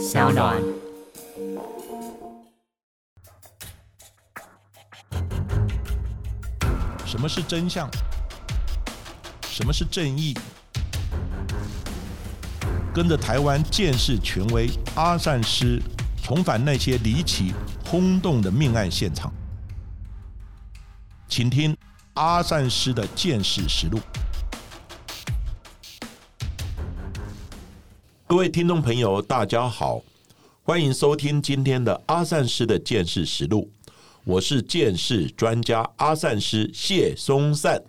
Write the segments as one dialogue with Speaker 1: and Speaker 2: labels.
Speaker 1: 小暖。
Speaker 2: 什么是真相？什么是正义？跟着台湾建士权威阿善师，重返那些离奇轰动的命案现场，请听阿善师的见识实录。各位听众朋友，大家好，欢迎收听今天的阿善师的见识实录。我是见识专家阿善师谢松善。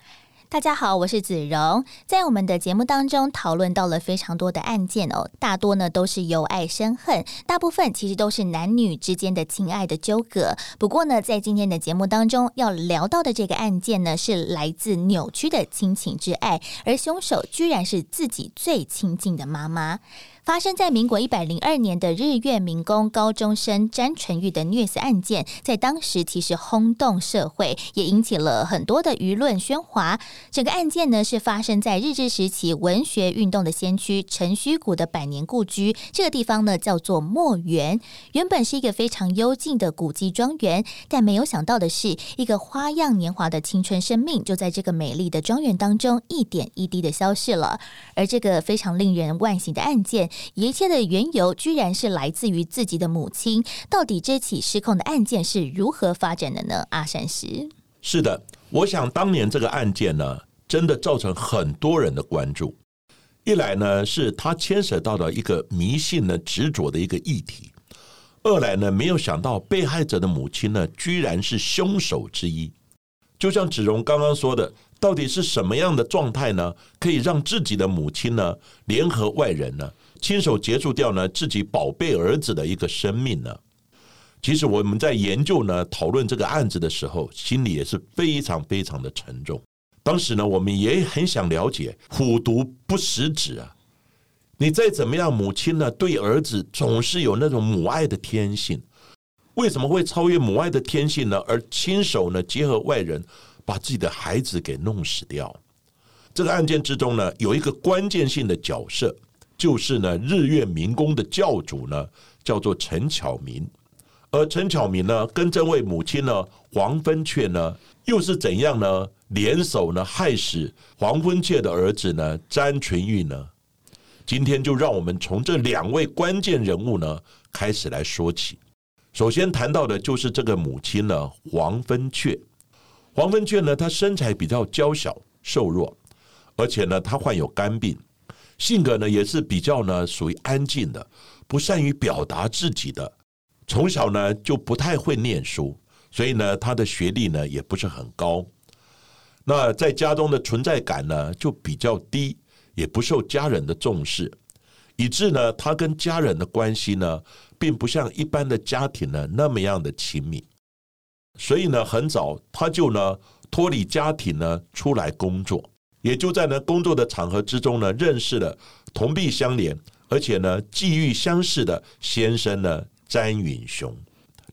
Speaker 3: 大家好，我是子荣。在我们的节目当中讨论到了非常多的案件哦，大多呢都是由爱生恨，大部分其实都是男女之间的情爱的纠葛。不过呢，在今天的节目当中要聊到的这个案件呢，是来自扭曲的亲情之爱，而凶手居然是自己最亲近的妈妈。发生在民国一百零二年的日月民工高中生詹纯玉的虐死案件，在当时其实轰动社会，也引起了很多的舆论喧哗。整个案件呢是发生在日治时期文学运动的先驱陈虚谷的百年故居，这个地方呢叫做墨园，原本是一个非常幽静的古迹庄园，但没有想到的是，一个花样年华的青春生命就在这个美丽的庄园当中一点一滴的消逝了。而这个非常令人惋惜的案件。一切的缘由居然是来自于自己的母亲。到底这起失控的案件是如何发展的呢？阿善师
Speaker 2: 是的，我想当年这个案件呢，真的造成很多人的关注。一来呢，是他牵涉到了一个迷信的执着的一个议题；二来呢，没有想到被害者的母亲呢，居然是凶手之一。就像子荣刚刚说的，到底是什么样的状态呢，可以让自己的母亲呢，联合外人呢？亲手结束掉呢自己宝贝儿子的一个生命呢？其实我们在研究呢讨论这个案子的时候，心里也是非常非常的沉重。当时呢，我们也很想了解“虎毒不食子”啊，你再怎么样，母亲呢对儿子总是有那种母爱的天性，为什么会超越母爱的天性呢？而亲手呢结合外人把自己的孩子给弄死掉？这个案件之中呢，有一个关键性的角色。就是呢，日月民工的教主呢，叫做陈巧明，而陈巧明呢，跟这位母亲呢，黄芬雀呢，又是怎样呢？联手呢，害死黄芬雀的儿子呢，詹群玉呢？今天就让我们从这两位关键人物呢，开始来说起。首先谈到的就是这个母亲呢，黄芬雀。黄芬雀呢，她身材比较娇小瘦弱，而且呢，她患有肝病。性格呢也是比较呢属于安静的，不善于表达自己的。从小呢就不太会念书，所以呢他的学历呢也不是很高。那在家中的存在感呢就比较低，也不受家人的重视，以致呢他跟家人的关系呢并不像一般的家庭呢那么样的亲密。所以呢很早他就呢脱离家庭呢出来工作。也就在呢工作的场合之中呢，认识了同病相怜，而且呢际遇相似的先生呢詹允雄。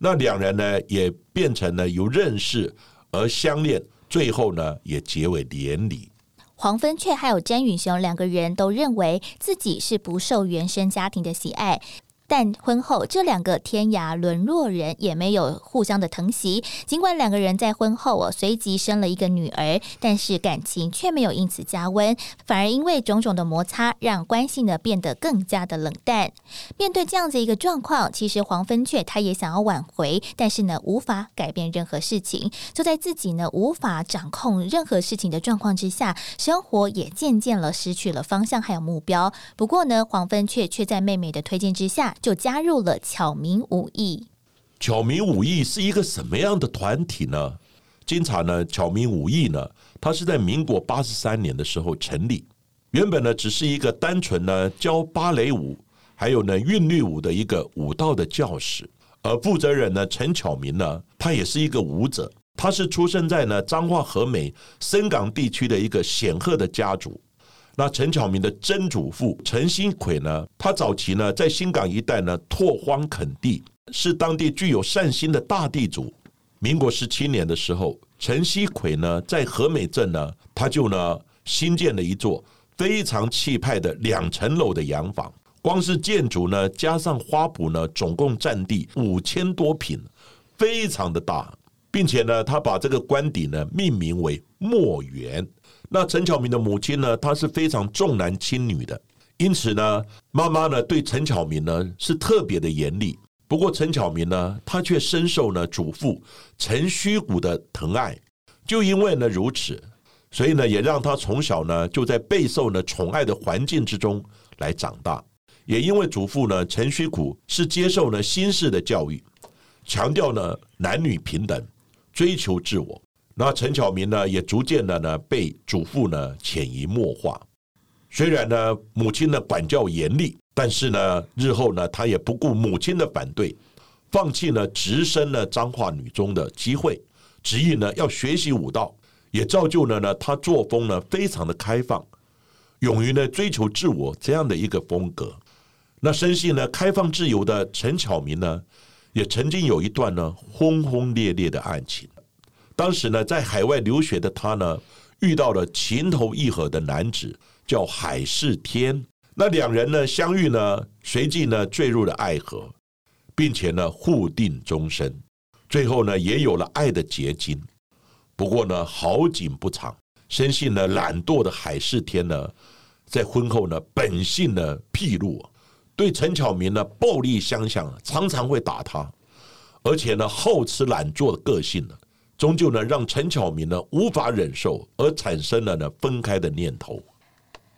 Speaker 2: 那两人呢也变成了由认识而相恋，最后呢也结为连理。
Speaker 3: 黄芬雀还有詹允雄两个人都认为自己是不受原生家庭的喜爱。但婚后，这两个天涯沦落人也没有互相的疼惜。尽管两个人在婚后哦，随即生了一个女儿，但是感情却没有因此加温，反而因为种种的摩擦，让关系呢变得更加的冷淡。面对这样子一个状况，其实黄芬雀她也想要挽回，但是呢无法改变任何事情。就在自己呢无法掌控任何事情的状况之下，生活也渐渐了失去了方向还有目标。不过呢，黄芬雀却在妹妹的推荐之下。就加入了巧明武艺。
Speaker 2: 巧明武艺是一个什么样的团体呢？经查呢，巧明武艺呢，它是在民国八十三年的时候成立。原本呢，只是一个单纯呢教芭蕾舞，还有呢韵律舞的一个舞蹈的教室。而负责人呢，陈巧明呢，他也是一个舞者。他是出生在呢彰化和美深港地区的一个显赫的家族。那陈巧明的曾祖父陈新奎呢？他早期呢在新港一带呢拓荒垦地，是当地具有善心的大地主。民国十七年的时候，陈锡奎呢在和美镇呢，他就呢新建了一座非常气派的两层楼的洋房，光是建筑呢，加上花圃呢，总共占地五千多平，非常的大，并且呢，他把这个官邸呢命名为墨园。那陈巧明的母亲呢，她是非常重男轻女的，因此呢，妈妈呢对陈巧明呢是特别的严厉。不过陈巧明呢，他却深受呢祖父陈虚谷的疼爱，就因为呢如此，所以呢也让他从小呢就在备受呢宠爱的环境之中来长大。也因为祖父呢陈虚谷是接受呢新式的教育，强调呢男女平等，追求自我。那陈巧明呢也逐渐的呢被祖父呢潜移默化。虽然呢母亲呢管教严厉。但是呢，日后呢，他也不顾母亲的反对，放弃了直升呢彰化女中的机会，执意呢要学习武道，也造就了呢他作风呢非常的开放，勇于呢追求自我这样的一个风格。那生性呢开放自由的陈巧明呢，也曾经有一段呢轰轰烈烈的爱情。当时呢在海外留学的他呢，遇到了情投意合的男子，叫海世天。那两人呢相遇呢，随即呢坠入了爱河，并且呢互定终身，最后呢也有了爱的结晶。不过呢好景不长，生性呢懒惰的海世天呢，在婚后呢本性呢披露，对陈巧明呢暴力相向，常常会打他，而且呢好吃懒做的个性呢，终究呢让陈巧明呢无法忍受，而产生了呢分开的念头。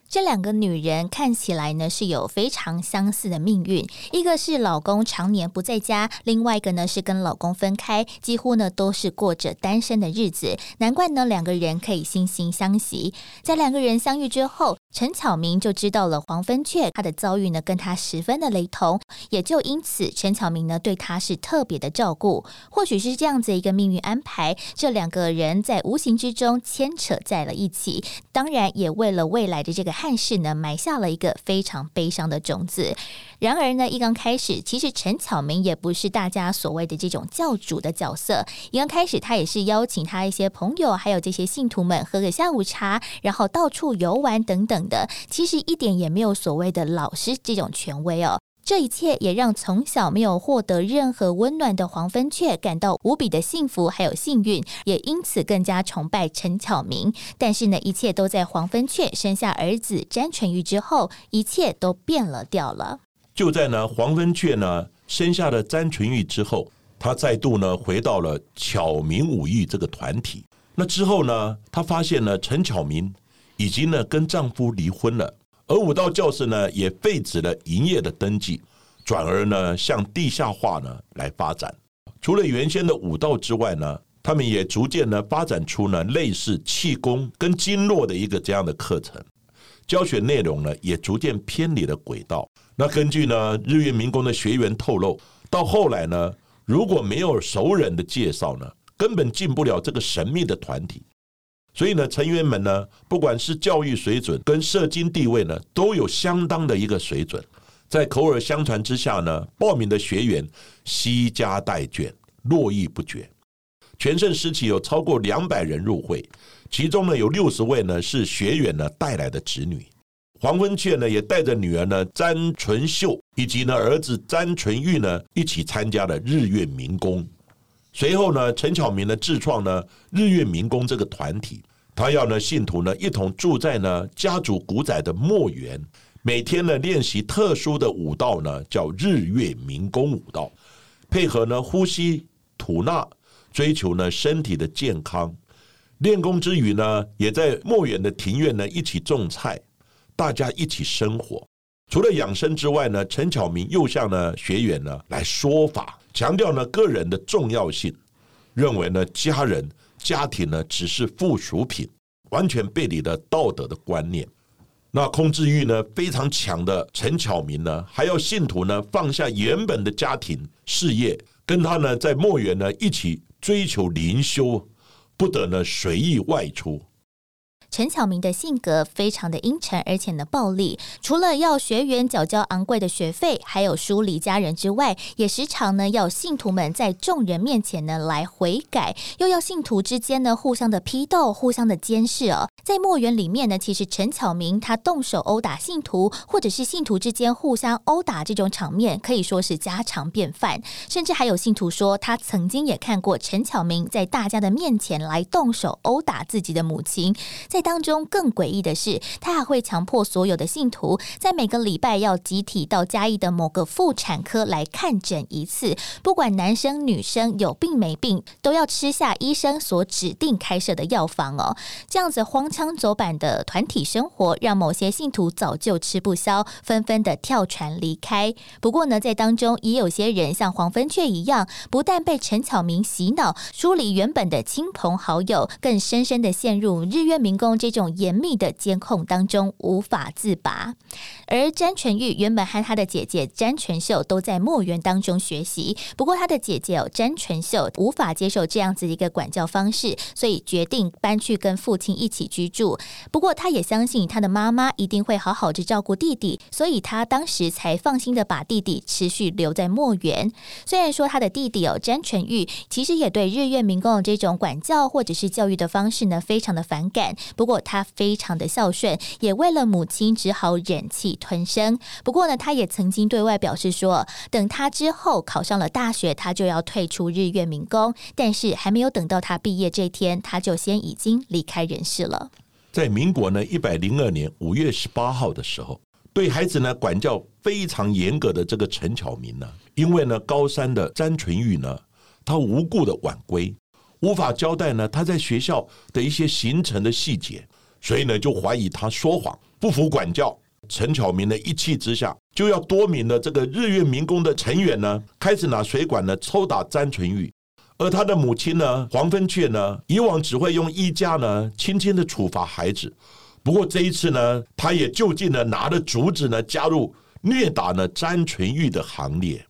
Speaker 3: 这两个女人看起来呢是有非常相似的命运，一个是老公常年不在家，另外一个呢是跟老公分开，几乎呢都是过着单身的日子。难怪呢两个人可以惺惺相惜。在两个人相遇之后，陈巧明就知道了黄芬雀他的遭遇呢跟他十分的雷同，也就因此陈巧明呢对他是特别的照顾。或许是这样子一个命运安排，这两个人在无形之中牵扯在了一起，当然也为了未来的这个。汉室呢埋下了一个非常悲伤的种子。然而呢，一刚开始，其实陈巧明也不是大家所谓的这种教主的角色。一刚开始，他也是邀请他一些朋友，还有这些信徒们喝个下午茶，然后到处游玩等等的。其实一点也没有所谓的老师这种权威哦。这一切也让从小没有获得任何温暖的黄芬雀感到无比的幸福，还有幸运，也因此更加崇拜陈巧明。但是呢，一切都在黄芬雀生下儿子詹纯玉之后，一切都变了调了。
Speaker 2: 就在呢，黄芬雀呢生下了詹纯玉之后，他再度呢回到了巧明武艺这个团体。那之后呢，他发现呢，陈巧明已经呢跟丈夫离婚了。而武道教室呢，也废止了营业的登记，转而呢向地下化呢来发展。除了原先的武道之外呢，他们也逐渐呢发展出呢类似气功跟经络的一个这样的课程，教学内容呢也逐渐偏离了轨道。那根据呢日月民工的学员透露，到后来呢，如果没有熟人的介绍呢，根本进不了这个神秘的团体。所以呢，成员们呢，不管是教育水准跟社经地位呢，都有相当的一个水准。在口耳相传之下呢，报名的学员惜家带卷，络绎不绝。全盛时期有超过两百人入会，其中呢有六十位呢是学员呢带来的子女。黄文雀呢也带着女儿呢詹纯秀以及呢儿子詹纯玉呢一起参加了日月民工。随后呢，陈巧明呢自创呢日月民工这个团体，他要呢信徒呢一同住在呢家族古宅的墨园，每天呢练习特殊的武道呢，叫日月民工武道，配合呢呼吸吐纳，追求呢身体的健康。练功之余呢，也在墨园的庭院呢一起种菜，大家一起生活。除了养生之外呢，陈巧明又向呢学员呢来说法。强调呢个人的重要性，认为呢家人家庭呢只是附属品，完全背离了道德的观念。那控制欲呢非常强的陈巧明呢，还要信徒呢放下原本的家庭事业，跟他呢在墨园呢一起追求灵修，不得呢随意外出。
Speaker 3: 陈巧明的性格非常的阴沉，而且呢暴力。除了要学员缴交昂贵的学费，还有疏离家人之外，也时常呢要信徒们在众人面前呢来悔改，又要信徒之间呢互相的批斗、互相的监视哦。在墨园里面呢，其实陈巧明他动手殴打信徒，或者是信徒之间互相殴打这种场面，可以说是家常便饭。甚至还有信徒说，他曾经也看过陈巧明在大家的面前来动手殴打自己的母亲。在当中更诡异的是，他还会强迫所有的信徒在每个礼拜要集体到嘉义的某个妇产科来看诊一次，不管男生女生有病没病，都要吃下医生所指定开设的药方哦。这样子荒。腔走板的团体生活，让某些信徒早就吃不消，纷纷的跳船离开。不过呢，在当中也有些人像黄芬雀一样，不但被陈巧明洗脑，梳理原本的亲朋好友，更深深的陷入日月明这种严密的监控当中，无法自拔。而詹全玉原本和他的姐姐詹全秀都在墨园当中学习，不过他的姐姐哦詹全秀无法接受这样子一个管教方式，所以决定搬去跟父亲一起居住。不过他也相信他的妈妈一定会好好的照顾弟弟，所以他当时才放心的把弟弟持续留在墨园。虽然说他的弟弟哦詹全玉其实也对日月民工的这种管教或者是教育的方式呢非常的反感，不过他非常的孝顺，也为了母亲只好忍气。吞声。不过呢，他也曾经对外表示说，等他之后考上了大学，他就要退出日月民工。但是还没有等到他毕业这天，他就先已经离开人世了。
Speaker 2: 在民国呢一百零二年五月十八号的时候，对孩子呢管教非常严格的这个陈巧明呢，因为呢高三的詹纯玉呢，他无故的晚归，无法交代呢他在学校的一些行程的细节，所以呢就怀疑他说谎，不服管教。陈巧明的一气之下，就要多名的这个日月民工的成员呢，开始拿水管呢抽打詹纯玉，而他的母亲呢黄芬雀呢，以往只会用衣架呢轻轻的处罚孩子，不过这一次呢，他也就近的拿着竹子呢加入虐打呢詹纯玉的行列。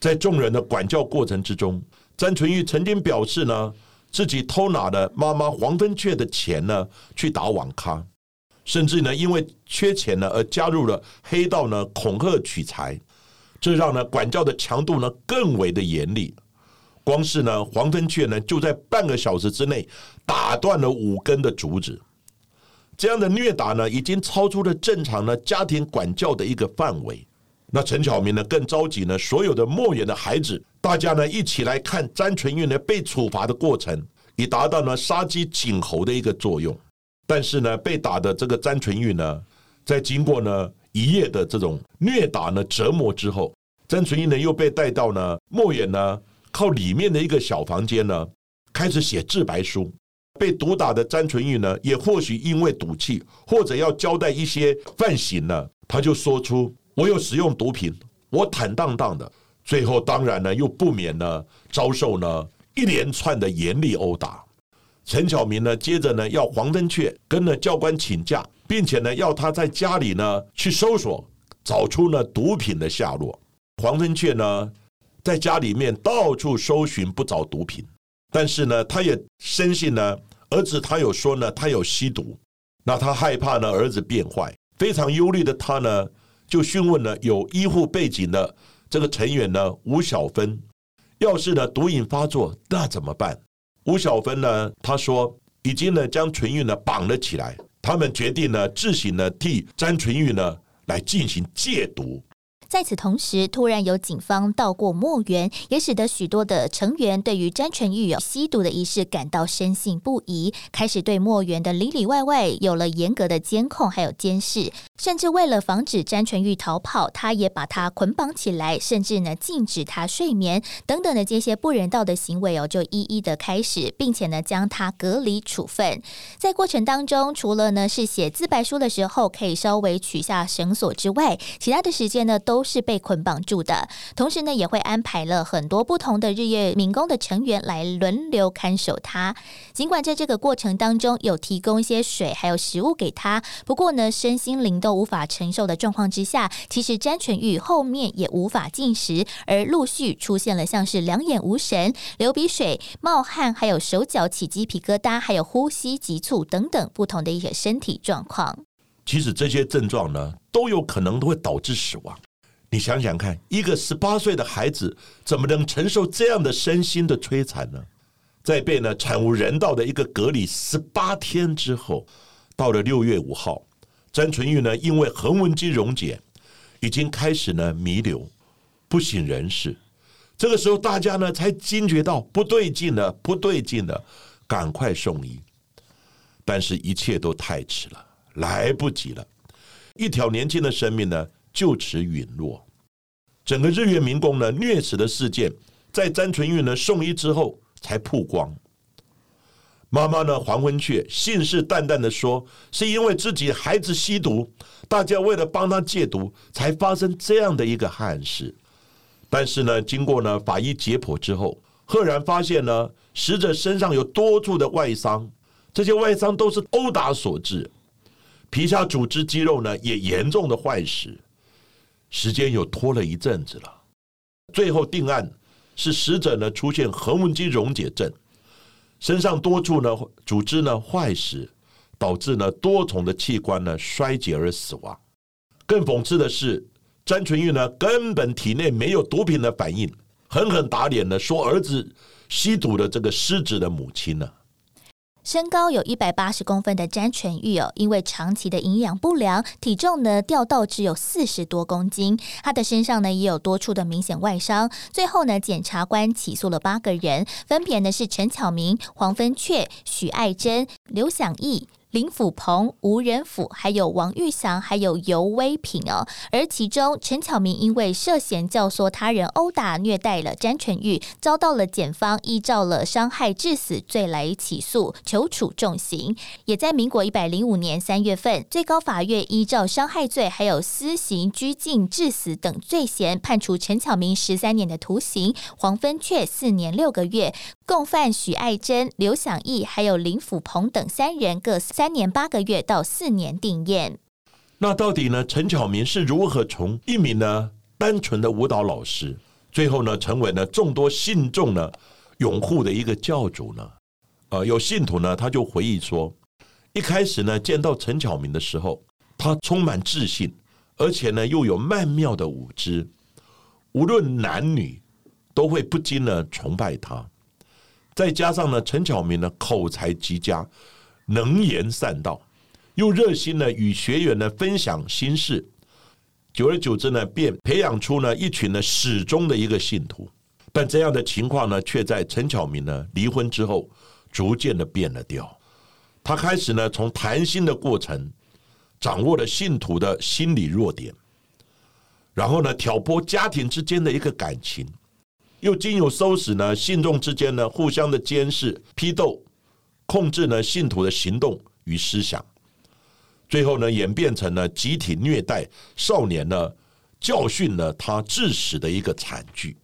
Speaker 2: 在众人的管教过程之中，詹纯玉曾经表示呢，自己偷拿了妈妈黄芬雀的钱呢去打网咖。甚至呢，因为缺钱呢，而加入了黑道呢，恐吓取财，这让呢管教的强度呢更为的严厉。光是呢黄芬雀呢，就在半个小时之内打断了五根的竹子，这样的虐打呢，已经超出了正常的家庭管教的一个范围。那陈巧明呢，更着急呢，所有的墨园的孩子，大家呢一起来看詹纯玉呢被处罚的过程，以达到呢杀鸡儆猴的一个作用。但是呢，被打的这个詹纯玉呢，在经过呢一夜的这种虐打呢折磨之后，詹纯玉呢又被带到呢莫远呢靠里面的一个小房间呢，开始写自白书。被毒打的詹纯玉呢，也或许因为赌气，或者要交代一些犯行呢，他就说出我有使用毒品，我坦荡荡的。最后当然呢，又不免呢遭受呢一连串的严厉殴打。陈巧明呢，接着呢要黄登雀跟呢教官请假，并且呢要他在家里呢去搜索，找出呢毒品的下落。黄登雀呢在家里面到处搜寻不找毒品，但是呢他也深信呢儿子他有说呢他有吸毒，那他害怕呢儿子变坏，非常忧虑的他呢就询问了有医护背景的这个成员呢吴小芬，要是呢毒瘾发作，那怎么办？吴小芬呢？他说已经呢将纯玉呢绑了起来，他们决定呢自行呢替詹纯玉呢来进行戒毒。
Speaker 3: 在此同时，突然有警方到过墨园，也使得许多的成员对于詹纯玉有吸毒的仪式感到深信不疑，开始对墨园的里里外外有了严格的监控还有监视，甚至为了防止詹纯玉逃跑，他也把他捆绑起来，甚至呢禁止他睡眠等等的这些不人道的行为哦，就一一的开始，并且呢将他隔离处分。在过程当中，除了呢是写自白书的时候可以稍微取下绳索之外，其他的时间呢都。是被捆绑住的，同时呢，也会安排了很多不同的日月民工的成员来轮流看守他。尽管在这个过程当中有提供一些水还有食物给他，不过呢，身心灵都无法承受的状况之下，其实詹纯玉后面也无法进食，而陆续出现了像是两眼无神、流鼻水、冒汗，还有手脚起鸡皮疙瘩，还有呼吸急促等等不同的一些身体状况。
Speaker 2: 其实这些症状呢，都有可能都会导致死亡。你想想看，一个十八岁的孩子怎么能承受这样的身心的摧残呢？在被呢惨无人道的一个隔离十八天之后，到了六月五号，詹纯玉呢，因为横纹肌溶解，已经开始呢弥留，不省人事。这个时候，大家呢才惊觉到不对劲了，不对劲了，赶快送医。但是，一切都太迟了，来不及了。一条年轻的生命呢，就此陨落。整个日月民工呢虐死的事件，在詹纯玉呢送医之后才曝光。妈妈呢黄昏却信誓旦旦的说，是因为自己孩子吸毒，大家为了帮他戒毒，才发生这样的一个憾事。但是呢，经过呢法医解剖之后，赫然发现呢，死者身上有多处的外伤，这些外伤都是殴打所致，皮下组织肌肉呢也严重的坏死。时间又拖了一阵子了，最后定案是死者呢出现横纹肌溶解症，身上多处呢组织呢坏死，导致呢多重的器官呢衰竭而死亡。更讽刺的是，詹纯玉呢根本体内没有毒品的反应，狠狠打脸了说儿子吸毒的这个失职的母亲呢。
Speaker 3: 身高有一百八十公分的詹全玉哦，因为长期的营养不良，体重呢掉到只有四十多公斤。他的身上呢也有多处的明显外伤。最后呢，检察官起诉了八个人，分别呢是陈巧明、黄芬雀、许爱珍、刘享义。林甫鹏、吴仁甫，还有王玉祥，还有尤威平哦。而其中陈巧明因为涉嫌教唆他人殴打、虐待了詹纯玉，遭到了检方依照了伤害致死罪来起诉，求处重刑。也在民国一百零五年三月份，最高法院依照伤害罪还有私刑拘禁致死等罪嫌，判处陈巧明十三年的徒刑，黄芬雀四年六个月，共犯许爱珍、刘享义还有林甫鹏等三人各三。三年八个月到四年定验。
Speaker 2: 那到底呢？陈巧明是如何从一名呢单纯的舞蹈老师，最后呢成为呢众多信众呢拥护的一个教主呢？呃，有信徒呢他就回忆说，一开始呢见到陈巧明的时候，他充满自信，而且呢又有曼妙的舞姿，无论男女都会不禁呢崇拜他。再加上呢陈巧明呢口才极佳。能言善道，又热心呢与学员呢分享心事，久而久之呢，便培养出呢一群呢始终的一个信徒。但这样的情况呢，却在陈巧明呢离婚之后，逐渐的变了调。他开始呢从谈心的过程，掌握了信徒的心理弱点，然后呢挑拨家庭之间的一个感情，又经有收拾呢信众之间呢互相的监视批斗。控制呢信徒的行动与思想，最后呢演变成了集体虐待少年呢，教训了他致死的一个惨剧。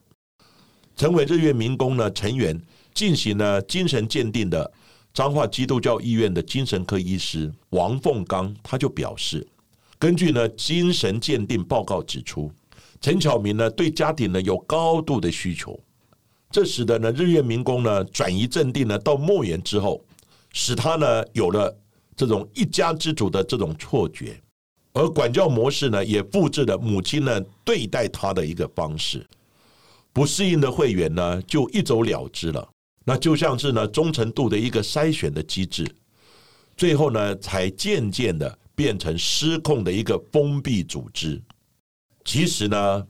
Speaker 2: 成为日月民工呢成员，进行了精神鉴定的彰化基督教医院的精神科医师王凤刚，他就表示，根据呢精神鉴定报告指出，陈巧明呢对家庭呢有高度的需求，这使得呢日月民工呢转移阵地呢到莫言之后。使他呢有了这种一家之主的这种错觉，而管教模式呢也复制了母亲呢对待他的一个方式。不适应的会员呢就一走了之了，那就像是呢忠诚度的一个筛选的机制，最后呢才渐渐的变成失控的一个封闭组织。其实呢，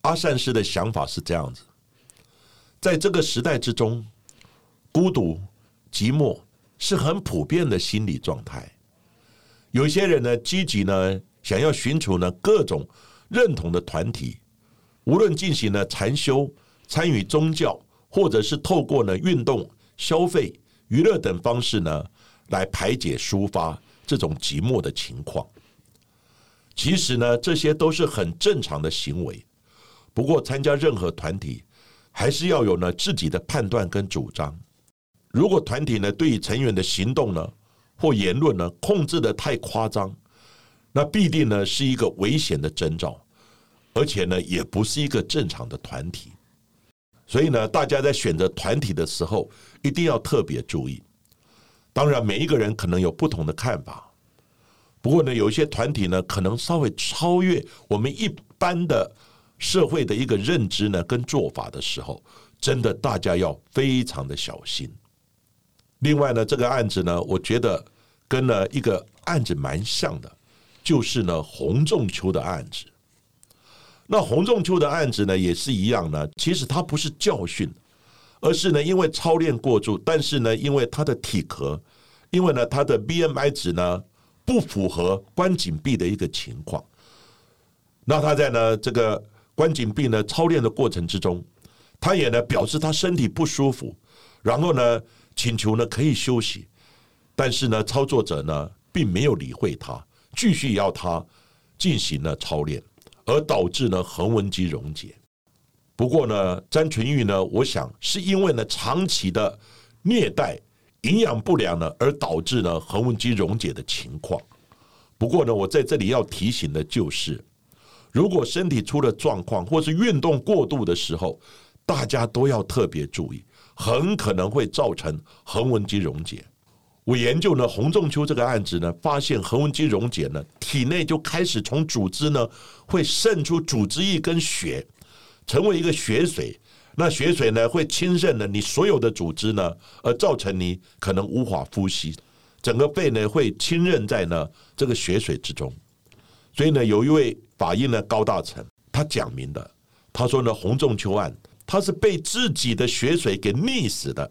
Speaker 2: 阿善师的想法是这样子，在这个时代之中，孤独、寂寞。是很普遍的心理状态。有些人呢，积极呢，想要寻求呢各种认同的团体，无论进行了禅修、参与宗教，或者是透过呢运动、消费、娱乐等方式呢，来排解、抒发这种寂寞的情况。其实呢，这些都是很正常的行为。不过，参加任何团体，还是要有呢自己的判断跟主张。如果团体呢对于成员的行动呢或言论呢控制的太夸张，那必定呢是一个危险的征兆，而且呢也不是一个正常的团体。所以呢，大家在选择团体的时候一定要特别注意。当然，每一个人可能有不同的看法，不过呢，有一些团体呢可能稍微超越我们一般的社会的一个认知呢跟做法的时候，真的大家要非常的小心。另外呢，这个案子呢，我觉得跟呢一个案子蛮像的，就是呢洪仲秋的案子。那洪仲秋的案子呢，也是一样呢。其实他不是教训，而是呢因为操练过度，但是呢因为他的体格，因为呢他的 BMI 值呢不符合关紧闭的一个情况。那他在呢这个关紧闭呢操练的过程之中，他也呢表示他身体不舒服，然后呢请求呢可以休息。但是呢，操作者呢并没有理会他，继续要他进行了操练，而导致呢横纹肌溶解。不过呢，詹纯玉呢，我想是因为呢长期的虐待、营养不良呢，而导致呢横纹肌溶解的情况。不过呢，我在这里要提醒的就是，如果身体出了状况，或是运动过度的时候，大家都要特别注意，很可能会造成横纹肌溶解。我研究呢洪仲秋这个案子呢，发现横纹肌溶解呢，体内就开始从组织呢会渗出组织液跟血，成为一个血水。那血水呢会侵渗了你所有的组织呢，而造成你可能无法呼吸，整个肺呢会浸润在呢这个血水之中。所以呢，有一位法医呢高大成，他讲明的，他说呢洪仲秋案，他是被自己的血水给溺死的。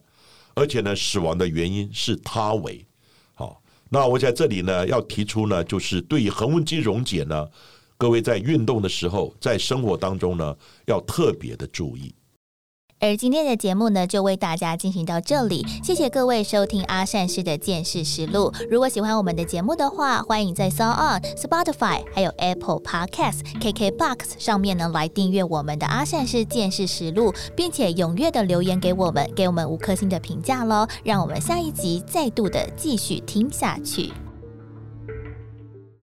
Speaker 2: 而且呢，死亡的原因是他为好。那我在这里呢，要提出呢，就是对于恒温机溶解呢，各位在运动的时候，在生活当中呢，要特别的注意。
Speaker 3: 而今天的节目呢，就为大家进行到这里。谢谢各位收听阿善师的见识实录。如果喜欢我们的节目的话，欢迎在 s o n Spotify、还有 Apple Podcast、KK Box 上面呢来订阅我们的阿善师见识实录，并且踊跃的留言给我们，给我们五颗星的评价喽。让我们下一集再度的继续听下去。